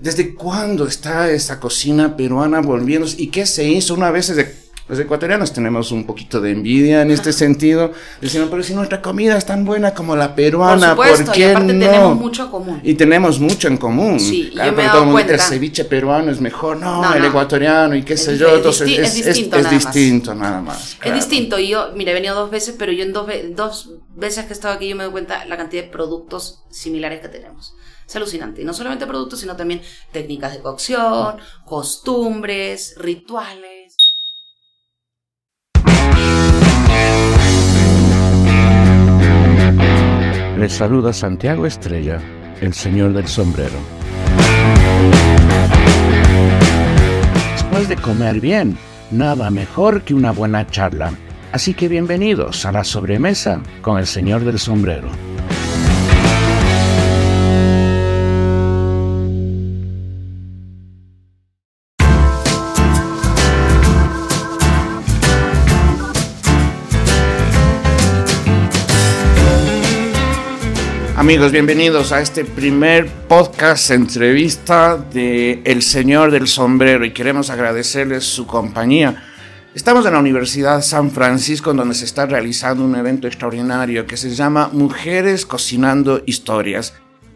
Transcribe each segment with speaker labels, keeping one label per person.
Speaker 1: ¿Desde cuándo está esa cocina peruana volviendo? ¿Y qué se hizo una vez desde los ecuatorianos tenemos un poquito de envidia en este sentido. Decimos, pero si nuestra comida es tan buena como la peruana,
Speaker 2: por, supuesto,
Speaker 1: qué
Speaker 2: y aparte
Speaker 1: no?
Speaker 2: tenemos mucho en común.
Speaker 1: Y tenemos mucho en común.
Speaker 2: Sí,
Speaker 1: claro,
Speaker 2: yo me he
Speaker 1: pero
Speaker 2: dado cuenta.
Speaker 1: El ceviche peruano es mejor, no,
Speaker 2: No,
Speaker 1: el
Speaker 2: no.
Speaker 1: ecuatoriano y qué
Speaker 2: Es
Speaker 1: sé yo.
Speaker 2: es
Speaker 1: Entonces
Speaker 2: disti-
Speaker 1: es,
Speaker 2: es
Speaker 1: es-
Speaker 2: distinto
Speaker 1: es
Speaker 2: nada más.
Speaker 1: distinto nada más.
Speaker 2: Es
Speaker 1: claro.
Speaker 2: distinto. Y yo, mira, he venido dos veces, pero yo en dos, ve- dos veces que he estado aquí, yo me doy cuenta la cantidad de productos similares que tenemos. Es alucinante. Y no solamente productos, sino también técnicas de cocción, costumbres, rituales.
Speaker 3: Les saluda Santiago Estrella, el señor del sombrero. Después de comer bien, nada mejor que una buena charla. Así que bienvenidos a la sobremesa con el señor del sombrero.
Speaker 1: Amigos, bienvenidos a este primer podcast entrevista de El Señor del Sombrero y queremos agradecerles su compañía. Estamos en la Universidad San Francisco donde se está realizando un evento extraordinario que se llama Mujeres Cocinando Historias.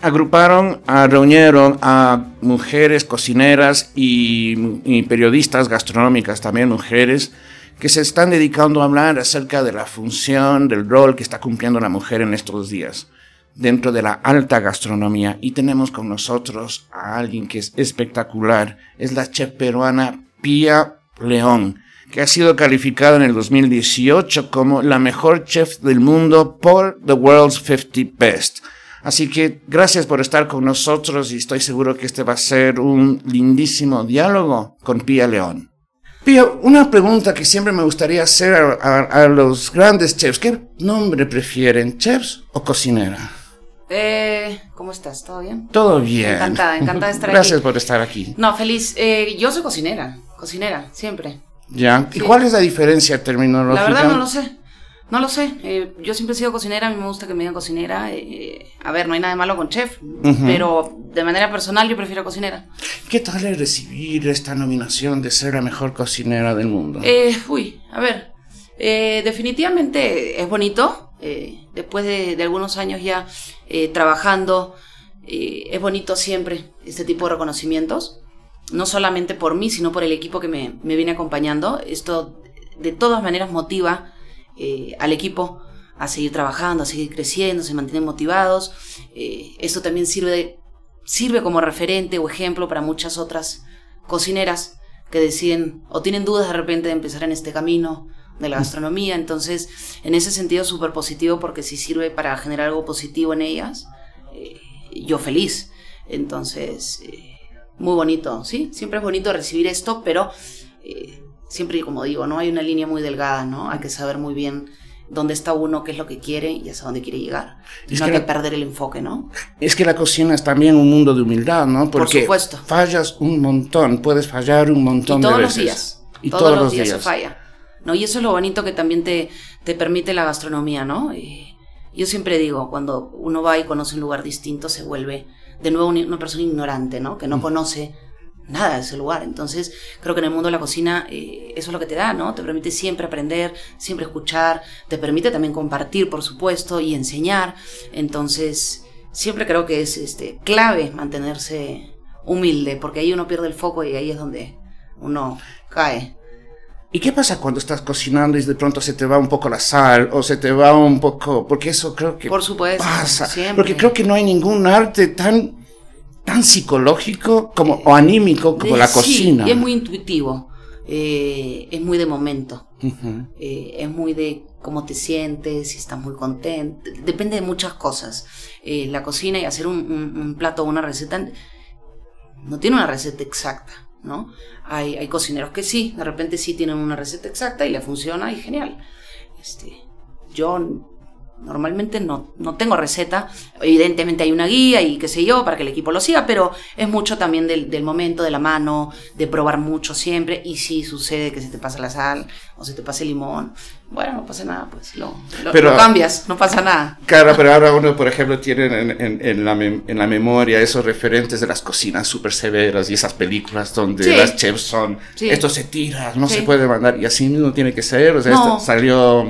Speaker 1: Agruparon, reunieron a mujeres cocineras y periodistas gastronómicas, también mujeres, que se están dedicando a hablar acerca de la función, del rol que está cumpliendo la mujer en estos días dentro de la alta gastronomía y tenemos con nosotros a alguien que es espectacular. Es la chef peruana Pía León, que ha sido calificada en el 2018 como la mejor chef del mundo por The World's 50 Best. Así que gracias por estar con nosotros y estoy seguro que este va a ser un lindísimo diálogo con Pía León. Pía, una pregunta que siempre me gustaría hacer a, los grandes chefs. ¿Qué nombre prefieren, chefs o cocinera?
Speaker 2: Eh, ¿Cómo estás? ¿Todo bien?
Speaker 1: Todo bien.
Speaker 2: Encantada, encantada de estar
Speaker 1: Gracias
Speaker 2: aquí.
Speaker 1: por estar aquí.
Speaker 2: No, feliz. Eh, yo soy cocinera. Cocinera, siempre.
Speaker 1: ¿Ya? ¿Y
Speaker 2: Sí.
Speaker 1: cuál es la diferencia terminológica?
Speaker 2: La verdad no lo sé. No lo sé. Eh, yo siempre he sido cocinera, a mí me gusta que me digan cocinera. eh, a ver, no hay nada de malo con chef, pero de manera personal yo prefiero cocinera.
Speaker 1: ¿Qué tal es recibir esta nominación de ser la mejor cocinera del mundo?
Speaker 2: Eh, uy, a ver. Eh, definitivamente es bonito. eh, después de, algunos años ya eh, trabajando, eh, es bonito siempre este tipo de reconocimientos. No solamente por mí, sino por el equipo que me, me viene acompañando. Esto de todas maneras motiva al equipo a seguir trabajando, a seguir creciendo, se mantienen motivados. Esto también sirve, sirve como referente o ejemplo para muchas otras cocineras que deciden o tienen dudas de repente de empezar en este camino de la gastronomía. Entonces, en ese sentido, súper positivo porque si sirve para generar algo positivo en ellas, eh, yo feliz. Entonces, eh, muy bonito, ¿sí? Siempre es bonito recibir esto, pero eh, siempre, como digo, ¿no? Hay una línea muy delgada, ¿no? Hay que saber muy bien dónde está uno, qué es lo que quiere y hasta dónde quiere llegar.
Speaker 1: Es
Speaker 2: no
Speaker 1: que
Speaker 2: hay que
Speaker 1: la-
Speaker 2: perder el enfoque, ¿no?
Speaker 1: Es que la cocina es también un mundo de humildad, ¿no? Porque
Speaker 2: supuesto.
Speaker 1: fallas un montón, puedes fallar un montón
Speaker 2: y todos
Speaker 1: de
Speaker 2: los
Speaker 1: veces.
Speaker 2: días.
Speaker 1: Y
Speaker 2: todos, los días, se falla. ¿No? Y eso es lo bonito que también te, te permite la gastronomía, ¿no? Y yo siempre digo, cuando uno va y conoce un lugar distinto, se vuelve de nuevo una persona ignorante, ¿no?
Speaker 1: Mm.
Speaker 2: Que no conoce nada de ese lugar. Entonces, creo que en el mundo de la cocina eh, eso es lo que te da, ¿no? Te permite siempre aprender, siempre escuchar, te permite también compartir, por supuesto, y enseñar. Entonces, siempre creo que es este, clave mantenerse humilde, porque ahí uno pierde el foco y ahí es donde uno cae.
Speaker 1: ¿Y qué pasa cuando estás cocinando y de pronto se te va un poco la sal o se te va un poco... Porque eso creo que
Speaker 2: Por supuesto,
Speaker 1: pasa.
Speaker 2: siempre.
Speaker 1: Porque creo que no hay ningún arte tan, tan psicológico como, o anímico como
Speaker 2: Eh,
Speaker 1: la
Speaker 2: sí,
Speaker 1: cocina.
Speaker 2: es muy intuitivo, eh, es muy de momento, eh, es muy de cómo te sientes, si estás muy contento, depende de muchas cosas. Eh, la cocina y hacer un, un- un plato o una receta no tiene una receta exacta, ¿no? Hay, hay cocineros que sí, de repente sí tienen una receta exacta y le funciona y genial. Este, yo Normalmente no, no tengo receta. Evidentemente hay una guía y qué sé yo para que el equipo lo siga, pero es mucho también del, del momento, de la mano, de probar mucho siempre. Y si sucede que se te pasa la sal o se te pasa el limón, bueno, no pasa nada, pues lo, lo-
Speaker 1: Pero-
Speaker 2: lo cambias, no pasa nada.
Speaker 1: Claro, pero ahora uno, por ejemplo, tiene en, en- en la, mem- en la memoria esos referentes de las cocinas súper severas y esas películas donde
Speaker 2: Sí.
Speaker 1: las chefs son,
Speaker 2: Sí.
Speaker 1: esto se tira, no
Speaker 2: Sí.
Speaker 1: se puede mandar, y así mismo tiene que ser, o sea,
Speaker 2: No.
Speaker 1: esto salió...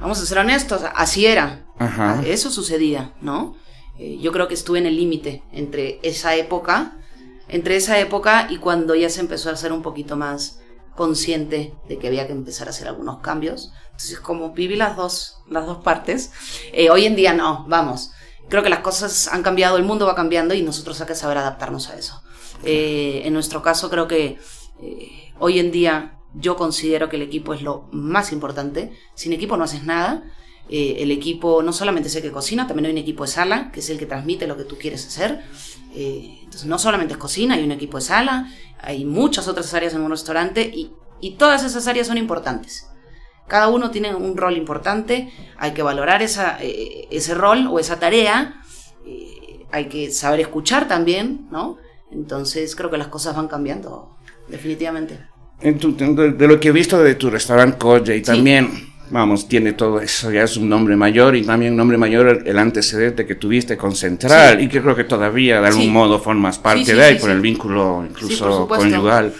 Speaker 2: Vamos a ser honestos, así era.
Speaker 1: Ajá.
Speaker 2: Eso sucedía, ¿no? Eh, yo creo que estuve en el límite entre esa época, entre esa época y cuando ya se empezó a ser un poquito más consciente de que había que empezar a hacer algunos cambios. Entonces, como viví las dos, las dos partes, eh, hoy en día no, vamos. Creo que las cosas han cambiado, el mundo va cambiando y nosotros hay que saber adaptarnos a eso. Eh, en nuestro caso, creo que eh, hoy en día yo considero que el equipo es lo más importante. Sin equipo no haces nada. Eh, el equipo no solamente es el que cocina, también hay un equipo de sala, que es el que transmite lo que tú quieres hacer. Eh, entonces, no solamente es cocina, hay un equipo de sala, hay muchas otras áreas en un restaurante y, y todas esas áreas son importantes. Cada uno tiene un rol importante, hay que valorar esa, eh, ese rol o esa tarea, hay que saber escuchar también, ¿no? Entonces creo que las cosas van cambiando, definitivamente.
Speaker 1: En tu- de, de lo que he visto de tu restaurante y también, vamos, tiene todo eso, ya es un nombre mayor y también un nombre mayor el, antecedente que tuviste con Central
Speaker 2: Sí.
Speaker 1: y que creo que todavía de algún
Speaker 2: Sí.
Speaker 1: modo formas parte de ahí por el vínculo incluso conyugal.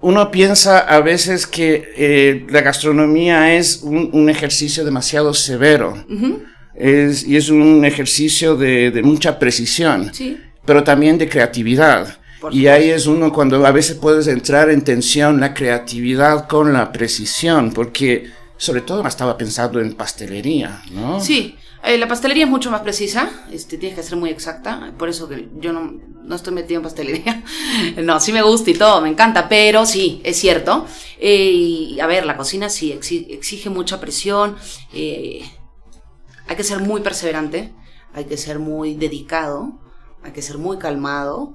Speaker 1: Uno piensa a veces que eh, la gastronomía es un, un ejercicio demasiado severo es, y es un ejercicio de, de mucha precisión pero también de creatividad. Y ahí es uno cuando a veces puedes entrar en tensión la creatividad con la precisión, porque sobre todo estaba pensando en pastelería, ¿no?
Speaker 2: sí. Eh, la pastelería es mucho más precisa, este, tienes que ser muy exacta, por eso que yo no, no estoy metido en pastelería. no, sí me gusta y todo, me encanta, pero sí, es cierto. Eh, y a ver, la cocina sí exi- exige mucha presión, eh, hay que ser muy perseverante, hay que ser muy dedicado, hay que ser muy calmado,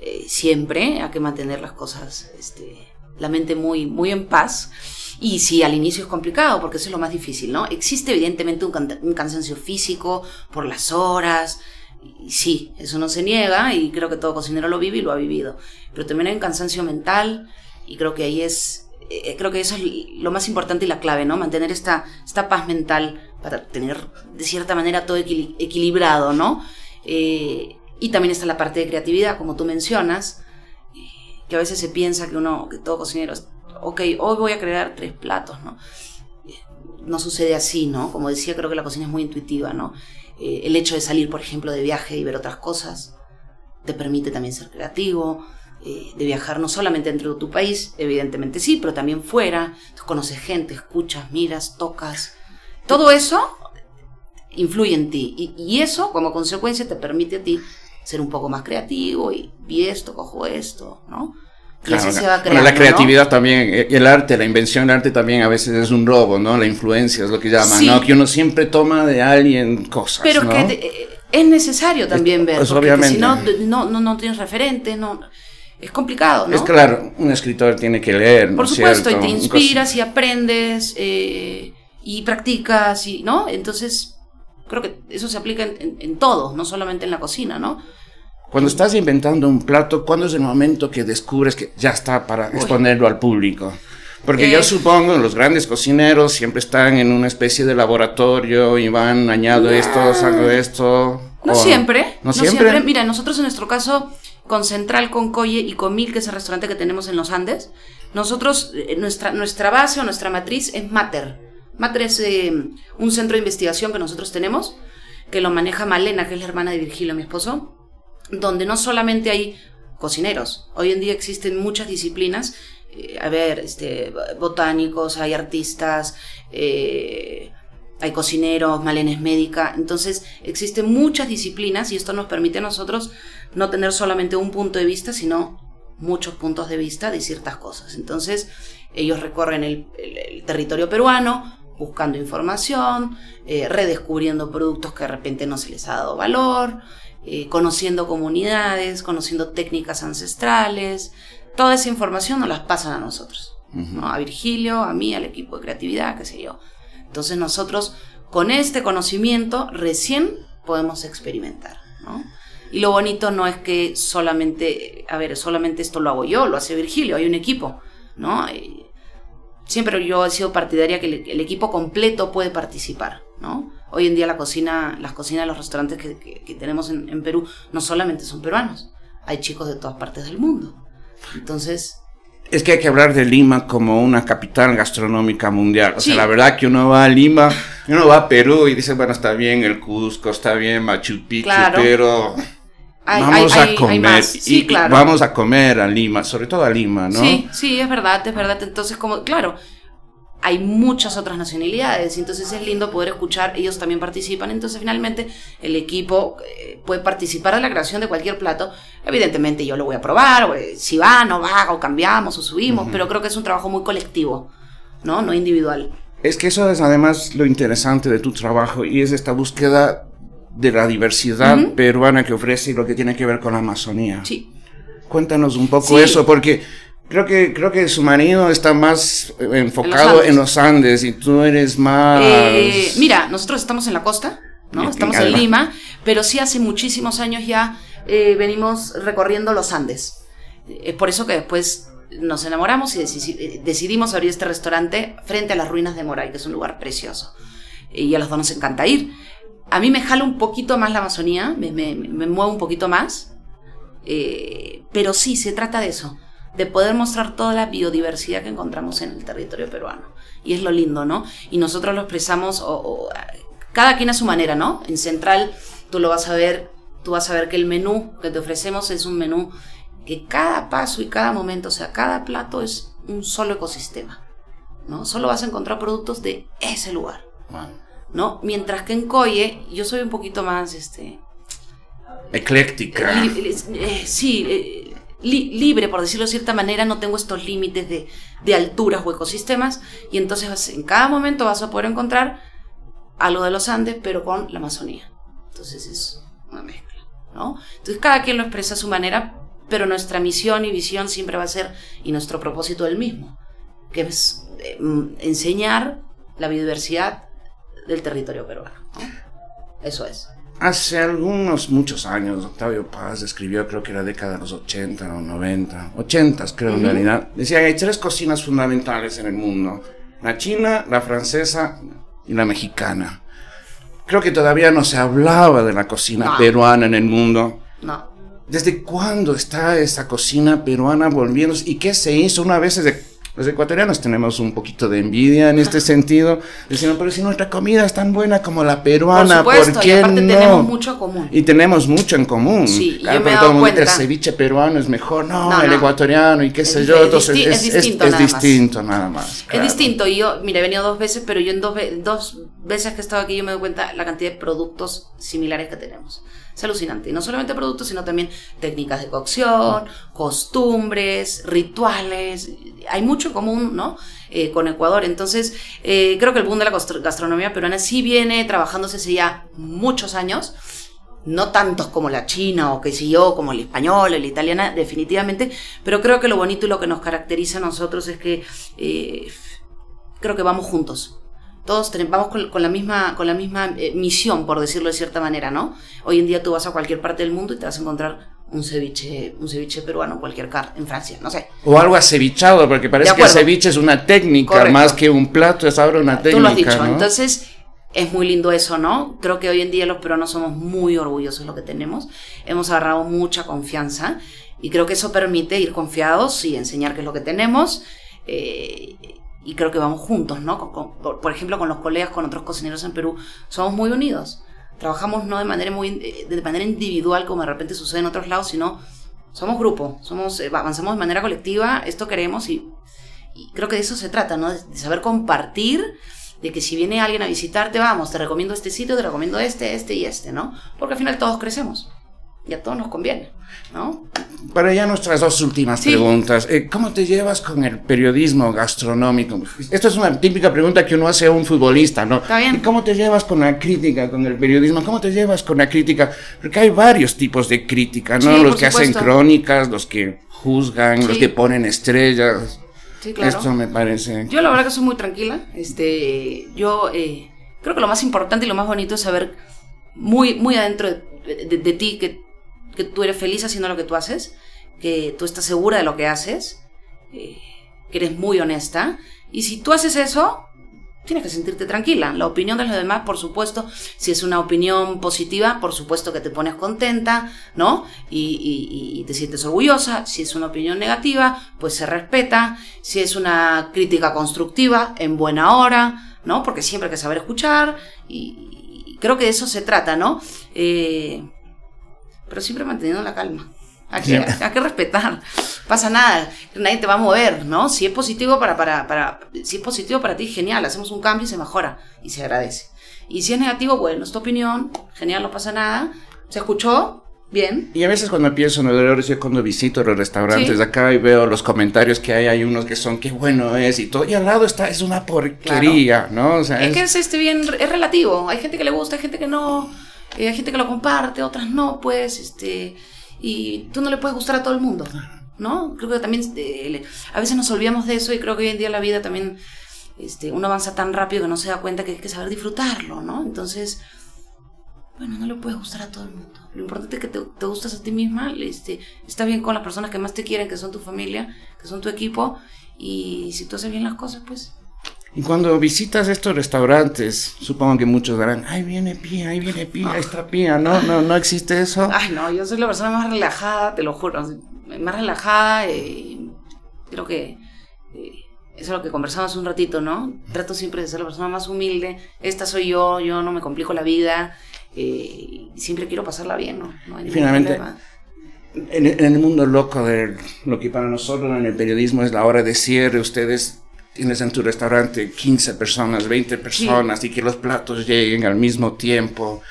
Speaker 2: eh, siempre hay que mantener las cosas, este, la mente muy, muy en paz. Y sí, al inicio es complicado porque eso es lo más difícil, ¿no? Existe evidentemente un, can- un cansancio físico por las horas, y sí, eso no se niega y creo que todo cocinero lo vive y lo ha vivido. Pero también hay un cansancio mental y creo que ahí es, eh, creo que eso es lo más importante y la clave, ¿no? Mantener esta, esta paz mental para tener de cierta manera todo equili- equilibrado, ¿no? Eh, y también está la parte de creatividad, como tú mencionas, eh, que a veces se piensa que uno, que todo cocinero, ok, hoy voy a crear tres platos, ¿no? Eh, No sucede así, ¿no? Como decía, creo que la cocina es muy intuitiva, ¿no? Eh, el hecho de salir, por ejemplo, de viaje y ver otras cosas, te permite también ser creativo, de viajar no solamente dentro de tu país, evidentemente sí, pero también fuera, Tú conoces gente, escuchas, miras, tocas, todo eso influye en ti y, y eso como consecuencia te permite a ti ser un poco más creativo y vi esto, cojo esto, ¿no? Y
Speaker 1: Claro,
Speaker 2: así se
Speaker 1: bueno,
Speaker 2: va creando.
Speaker 1: la
Speaker 2: ¿no?
Speaker 1: creatividad también, eh, el arte, la invención del arte también a veces es un robo, ¿no? La influencia es lo que llaman,
Speaker 2: Sí.
Speaker 1: ¿no? Que uno siempre toma de alguien cosas,
Speaker 2: Pero
Speaker 1: ¿no?
Speaker 2: que te- eh, es necesario también ver,
Speaker 1: pues,
Speaker 2: porque
Speaker 1: obviamente.
Speaker 2: si no, no, no, no tienes referentes, no, es complicado, ¿no?
Speaker 1: Es claro, un escritor tiene que leer, ¿no
Speaker 2: Por
Speaker 1: es
Speaker 2: supuesto, y te inspiras y aprendes eh, y practicas, y, ¿no? Entonces, creo que eso se aplica en, en- en todo, no solamente en la cocina, ¿no?
Speaker 1: Cuando estás inventando un plato, ¿cuándo es el momento que descubres que ya está para exponerlo al público? Porque
Speaker 2: Eh.
Speaker 1: yo supongo los grandes cocineros siempre están en una especie de laboratorio y van, añado esto, saco esto.
Speaker 2: No
Speaker 1: o-
Speaker 2: siempre,
Speaker 1: ¿No, siempre?
Speaker 2: Mira, nosotros en nuestro caso, con Central, con Coye y con Mil, que es el restaurante que tenemos en los Andes, nosotros, eh, nuestra, nuestra base o nuestra matriz es Mater. Mater es eh, un centro de investigación que nosotros tenemos, que lo maneja Malena, que es la hermana de Virgilio, mi esposo, donde no solamente hay cocineros, hoy en día existen muchas disciplinas, eh, a ver, este, botánicos, hay artistas, eh, hay cocineros, Malena es médica, entonces existen muchas disciplinas y esto nos permite a nosotros no tener solamente un punto de vista, sino muchos puntos de vista de ciertas cosas. Entonces ellos recorren el territorio peruano buscando información, eh, redescubriendo productos que de repente no se les ha dado valor, eh, conociendo comunidades, conociendo técnicas ancestrales. Toda esa información nos las pasan a nosotros, ¿no? a Virgilio, a mí, al equipo de creatividad, qué sé yo. Entonces nosotros con este conocimiento recién podemos experimentar, ¿no? Y lo bonito no es que solamente, a ver, solamente esto lo hago yo, lo hace Virgilio, hay un equipo, ¿no? Siempre yo he sido partidaria que el, equipo completo puede participar, ¿no? Hoy en día la cocina, las cocinas de los restaurantes que, tenemos en, en, Perú no solamente son peruanos, hay chicos de todas partes del mundo. Entonces...
Speaker 1: Es que hay que hablar de Lima como una capital gastronómica mundial. O sea, la verdad que uno va a Lima, uno va a Perú y dice, bueno, está bien el Cusco, está bien Machu Picchu, pero vamos a comer y, vamos a comer a Lima, sobre todo a Lima, ¿no?
Speaker 2: Sí, sí, es verdad, es verdad. Entonces, como, claro, hay muchas otras nacionalidades, entonces es lindo poder escuchar, ellos también participan, entonces finalmente el equipo eh, puede participar de la creación de cualquier plato, evidentemente yo lo voy a probar, eh, si va, no va, o cambiamos o subimos, pero creo que es un trabajo muy colectivo, ¿no? No individual.
Speaker 1: Es que eso es además lo interesante de tu trabajo y es esta búsqueda de la diversidad peruana que ofrece y lo que tiene que ver con la Amazonía.
Speaker 2: Sí.
Speaker 1: Cuéntanos un poco eso, porque creo que, creo que su marido está más eh, enfocado en los Andes, y tú eres más...
Speaker 2: Eh, mira, nosotros estamos en la costa, ¿no? Estamos en Lima, pero sí hace muchísimos años ya eh, venimos recorriendo los Andes. Es por eso que después nos enamoramos y decidimos abrir este restaurante frente a las ruinas de Moray, que es un lugar precioso. Y a los dos nos encanta ir. A mí me jala un poquito más la Amazonía, me, me, mueve un poquito más, eh, pero sí, se trata de eso, de poder mostrar toda la biodiversidad que encontramos en el territorio peruano. Y es lo lindo, ¿no? Y nosotros lo expresamos, cada quien a su manera, ¿no? En Central tú lo vas a ver, tú vas a ver que el menú que te ofrecemos es un menú que cada paso y cada momento, o sea, cada plato es un solo ecosistema, ¿no? Solo vas a encontrar productos de ese lugar. ¿No? Mientras que en Coye yo soy un poquito más, este...
Speaker 1: Ecléctica.
Speaker 2: Eh, sí, eh, libre, por decirlo de cierta manera, no tengo estos límites de, de, alturas o ecosistemas, y entonces en cada momento vas a poder encontrar algo de los Andes, pero con la Amazonía. Entonces es una mezcla, ¿no? Entonces cada quien lo expresa a su manera, pero nuestra misión y visión siempre va a ser, y nuestro propósito el mismo, que es eh, enseñar la biodiversidad del territorio peruano. Eso es.
Speaker 1: Hace algunos, muchos años, Octavio Paz escribió, creo que era década de los 80 o 90, 80 creo en realidad, decía que hay tres cocinas fundamentales en el mundo, la china, la francesa y la mexicana. Creo que todavía no se hablaba de la cocina peruana en el mundo.
Speaker 2: No.
Speaker 1: ¿Desde cuándo está esa cocina peruana volviendo? ¿Y qué se hizo una vez desde los ecuatorianos tenemos un poquito de envidia en este sentido, diciendo, pero si nuestra comida es tan buena como la peruana, ¿por, supuesto, qué y aparte
Speaker 2: tenemos mucho en común.
Speaker 1: Y tenemos mucho en común.
Speaker 2: Sí, yo me he dado cuenta.
Speaker 1: El ceviche peruano es mejor, no, el ecuatoriano y qué sé yo, entonces es, distinto, es, nada, distinto nada más.
Speaker 2: Es distinto, y yo, mira, he venido dos veces, pero yo en dos, dos veces que he estado aquí yo me doy cuenta la cantidad de productos similares que tenemos. Es alucinante. Y no solamente productos, sino también técnicas de cocción, costumbres, rituales. Hay mucho en común, ¿no? Eh, con Ecuador. Entonces, eh, creo que el boom de la gastronomía peruana sí viene trabajándose hace ya muchos años. No tantos como la china o qué sé yo, como el español, la italiana, definitivamente. Pero creo que lo bonito y lo que nos caracteriza a nosotros es que eh, creo que vamos juntos todos vamos con, la misma, con la misma eh, misión, por decirlo de cierta manera, ¿no? Hoy en día tú vas a cualquier parte del mundo y te vas a encontrar un ceviche, un ceviche peruano, cualquier car en Francia, no sé.
Speaker 1: O algo acevichado, porque parece que el ceviche es una técnica más que un plato, es ahora una técnica. Tú lo has dicho,
Speaker 2: entonces es muy lindo eso, ¿no? Creo que hoy en día los peruanos somos muy orgullosos de lo que tenemos, hemos agarrado mucha confianza y creo que eso permite ir confiados y enseñar qué es lo que tenemos. Eh, y creo que vamos juntos, ¿no? por, ejemplo, con los colegas, con otros cocineros en Perú, somos muy unidos. Trabajamos no de manera, muy, eh, de manera individual como de repente sucede en otros lados, sino somos grupo, somos, eh, avanzamos de manera colectiva, esto queremos y, creo que de eso se trata, ¿no? De, saber compartir, de que si viene alguien a visitarte, vamos, te recomiendo este sitio, te recomiendo este, este y este, ¿no? Porque al final todos crecemos y a todos nos conviene, ¿no?
Speaker 1: Para ya nuestras dos últimas preguntas. Eh, ¿Cómo te llevas con el periodismo gastronómico? Esta es una típica pregunta que uno hace a un futbolista, ¿no?
Speaker 2: Está bien.
Speaker 1: ¿Cómo te llevas con la crítica, con el periodismo? ¿Cómo te llevas con la crítica? Porque hay varios tipos de crítica, ¿no? los que hacen crónicas, los que juzgan, los que ponen estrellas.
Speaker 2: Sí, claro.
Speaker 1: Esto me parece.
Speaker 2: Yo la verdad que soy muy tranquila. Este, yo eh, creo que lo más importante y lo más bonito es saber muy, muy adentro de, de- de ti que, que tú eres feliz haciendo lo que tú haces, que tú estás segura de lo que haces, eh, que eres muy honesta. Y si tú haces eso, tienes que sentirte tranquila. La opinión de los demás, por supuesto, si es una opinión positiva, por supuesto que te pones contenta, ¿no? Y, te sientes orgullosa. Si es una opinión negativa, pues se respeta. Si es una crítica constructiva, en buena hora, ¿no? Porque siempre hay que saber escuchar. Y, y creo que de eso se trata, ¿no? Eh, pero siempre manteniendo la calma. Hay que,
Speaker 1: Siempre.
Speaker 2: hay que respetar. Pasa nada, nadie te va a mover, ¿no? Si es positivo para, para, para, si es positivo para ti, genial, hacemos un cambio y se mejora y se agradece. Y si es negativo, bueno, es tu opinión, genial, no pasa nada. Se escuchó, bien.
Speaker 1: Y a veces cuando pienso en los errores, yo cuando visito los restaurantes
Speaker 2: Sí.
Speaker 1: de acá y veo los comentarios que hay, hay unos que son qué bueno es y todo, y al lado está, es una porquería, ¿no? O sea,
Speaker 2: Es
Speaker 1: es-
Speaker 2: que es este bien, es relativo. Hay gente que le gusta, hay gente que no, hay gente que lo comparte, otras no, pues, este, y tú no le puedes gustar a todo el mundo, ¿no? Creo que también, le- a veces nos olvidamos de eso y creo que hoy en día la vida también, este, uno avanza tan rápido que no se da cuenta que hay que saber disfrutarlo, ¿no? Entonces, bueno, no le puedes gustar a todo el mundo. Lo importante es que te, te gustas a ti misma, este, está bien con las personas que más te quieren, que son tu familia, que son tu equipo, y si tú haces bien las cosas, pues
Speaker 1: Y cuando visitas estos restaurantes, supongo que muchos dirán, ahí viene Pía, ahí viene Pía,
Speaker 2: Ah.
Speaker 1: ahí está Pía, ¿no? No, no existe eso.
Speaker 2: Ay, no, yo soy la persona más relajada, te lo juro. Más relajada, eh, creo que eh, eso es lo que conversamos un ratito, ¿no? Trato siempre de ser la persona más humilde. Esta soy yo, yo no me complico la vida. eh, y siempre quiero pasarla bien, ¿no? No hay ningún
Speaker 1: finalmente,
Speaker 2: problema.
Speaker 1: En, en el mundo loco de lo que para nosotros en el periodismo es la hora de cierre, ustedes tienes en tu restaurante 15 personas, 20 personas y que los platos lleguen al mismo tiempo.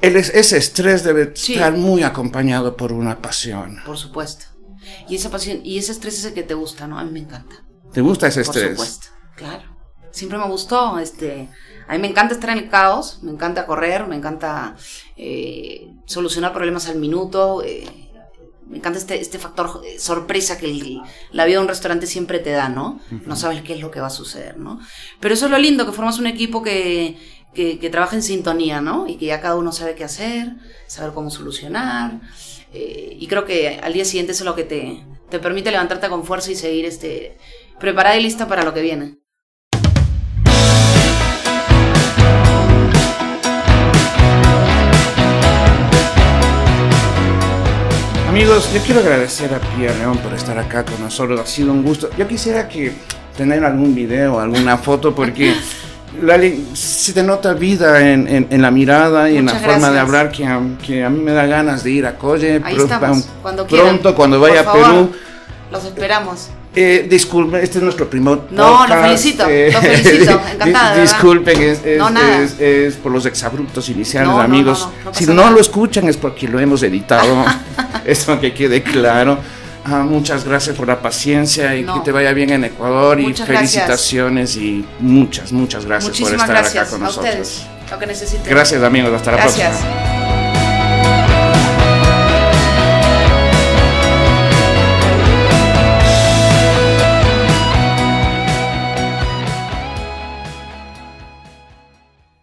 Speaker 1: El es- ese estrés debe
Speaker 2: Sí.
Speaker 1: estar muy acompañado por una pasión.
Speaker 2: Por supuesto. Y esa pasión, y ese estrés es el que te gusta, ¿no? A mí me encanta.
Speaker 1: ¿Te gusta ese
Speaker 2: Por
Speaker 1: estrés?
Speaker 2: supuesto, claro. Siempre me gustó, este, a mí me encanta estar en el caos, me encanta correr, me encanta eh, solucionar problemas al minuto, eh, me encanta este, este factor eh, sorpresa que el- la vida de un restaurante siempre te da, ¿no? No sabes qué es lo que va a suceder, ¿no? Pero eso es lo lindo, que formas un equipo que, que, que trabaja en sintonía, ¿no? Y que ya cada uno sabe qué hacer, saber cómo solucionar. eh, y creo que al día siguiente eso es lo que te, te permite levantarte con fuerza y seguir este, preparada y lista para lo que viene.
Speaker 1: Amigos, yo quiero agradecer a Pía León por estar acá con nosotros. Ha sido un gusto. Yo quisiera que tener algún video, alguna foto, porque Lali, se te nota vida en, en- en la mirada y en la forma de hablar que a, que a mí me da ganas de ir a Colle.
Speaker 2: Ahí
Speaker 1: pro-
Speaker 2: estamos, cuando quieran.
Speaker 1: Pronto, cuando vaya a Perú.
Speaker 2: Los esperamos.
Speaker 1: Eh, disculpe, este es nuestro primer
Speaker 2: No,
Speaker 1: podcast.
Speaker 2: lo felicito, lo felicito, encantada.
Speaker 1: Disculpen, es, es-
Speaker 2: No, nada.
Speaker 1: es- es por los exabruptos iniciales,
Speaker 2: No,
Speaker 1: amigos.
Speaker 2: no,
Speaker 1: si
Speaker 2: pasa
Speaker 1: no
Speaker 2: nada.
Speaker 1: lo escuchan es porque lo hemos editado. Eso que quede claro. Ah, muchas gracias por la paciencia y que te vaya bien en Ecuador y
Speaker 2: Muchas gracias.
Speaker 1: felicitaciones y muchas, muchas gracias por
Speaker 2: Muchísimas
Speaker 1: estar
Speaker 2: gracias
Speaker 1: acá con
Speaker 2: a
Speaker 1: nosotros.
Speaker 2: ustedes. Lo que necesiten.
Speaker 1: Gracias amigos, hasta la
Speaker 2: Gracias.
Speaker 1: próxima.